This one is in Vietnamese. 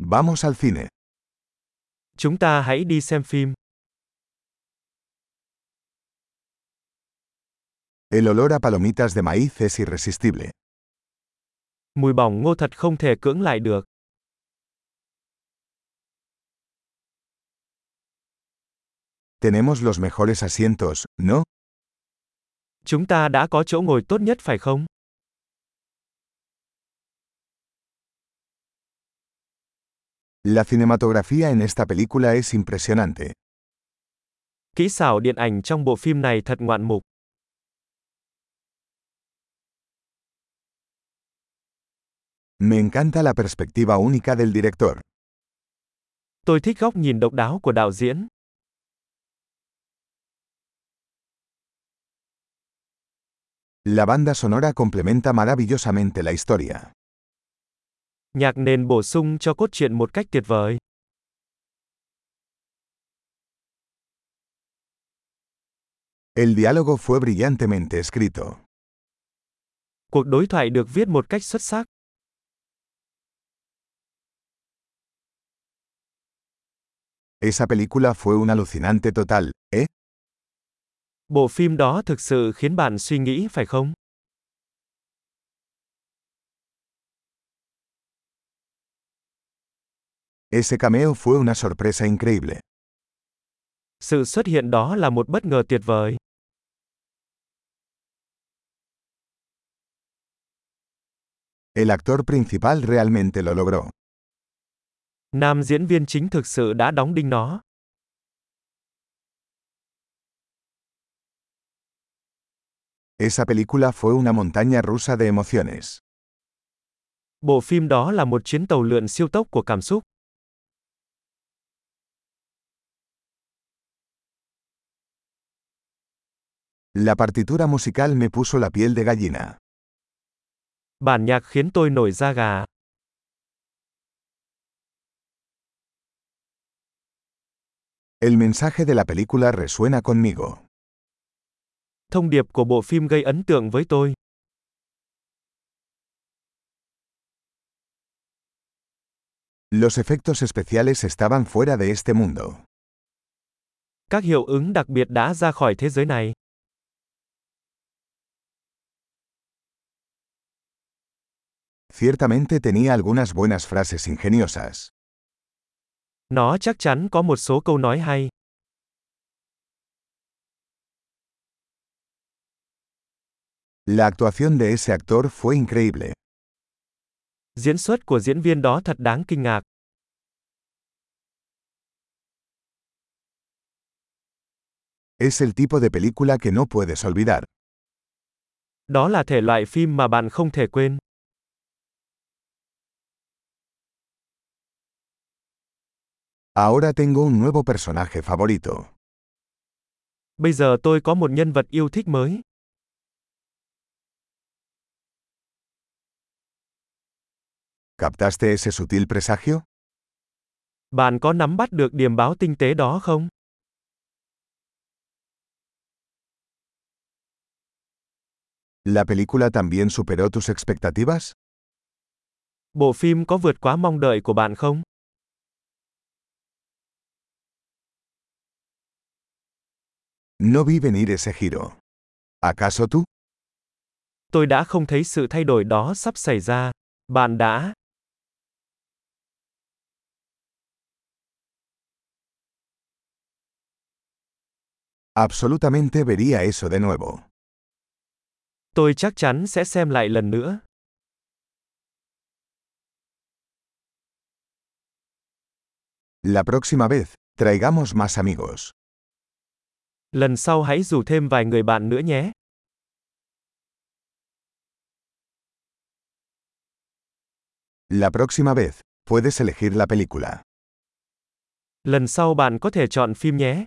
Vamos al cine. Chúng ta hãy đi xem phim. El olor a palomitas de maíz es irresistible. Mùi bỏng ngô thật không thể cưỡng lại được. Tenemos los mejores asientos, ¿no? Chúng ta đã có chỗ ngồi tốt nhất phải không? La cinematografía en esta película es impresionante. Kỹ xảo điện ảnh trong bộ phim này thật ngoạn mục. Me encanta la perspectiva única del director. Tôi thích góc nhìn độc đáo của đạo diễn. La banda sonora complementa maravillosamente la historia. Nhạc nền bổ sung cho cốt truyện một cách tuyệt vời. El diálogo fue brillantemente escrito. Cuộc đối thoại được viết một cách xuất sắc. Esa película fue un alucinante total, ¿eh? Bộ phim đó thực sự khiến bạn suy nghĩ phải không? Ese cameo fue una sorpresa increíble. Sự xuất hiện đó là một bất ngờ tuyệt vời. El actor principal realmente lo logró. Nam diễn viên chính thực sự đã đóng đinh nó. Esa película fue una montaña rusa de emociones. Bộ phim đó là một chuyến tàu lượn siêu tốc của cảm xúc. La partitura musical me puso la piel de gallina. Bản nhạc khiến tôi nổi da gà. El mensaje de la película resuena conmigo. Thông điệp của bộ phim gây ấn tượng với tôi. Los efectos especiales estaban fuera de este mundo. Các hiệu ứng đặc biệt đã ra khỏi thế giới này. Ciertamente tenía algunas buenas frases ingeniosas. Nó chắc chắn có một số câu nói hay. La actuación de ese actor fue increíble. Diễn xuất của diễn viên đó thật đáng kinh ngạc. Es el tipo de película que no puedes olvidar. Đó là thể loại phim mà bạn không thể quên. Ahora tengo un nuevo personaje favorito. Bây giờ tôi có một nhân vật yêu thích mới. ¿Captaste ese sutil presagio? Bạn có nắm bắt được điềm báo tinh tế đó không? ¿La película también superó tus expectativas? Bộ phim có vượt quá mong đợi của bạn không? No vi venir ese giro. ¿Acaso tú? Tôi đã không thấy sự thay đổi đó sắp xảy ra. Bạn đã? Absolutamente vería eso de nuevo. Tôi chắc chắn sẽ xem lại lần nữa. La próxima vez, traigamos más amigos. Lần sau hãy rủ thêm vài người bạn nữa nhé. La próxima vez, puedes elegir la película. Lần sau bạn có thể chọn phim nhé.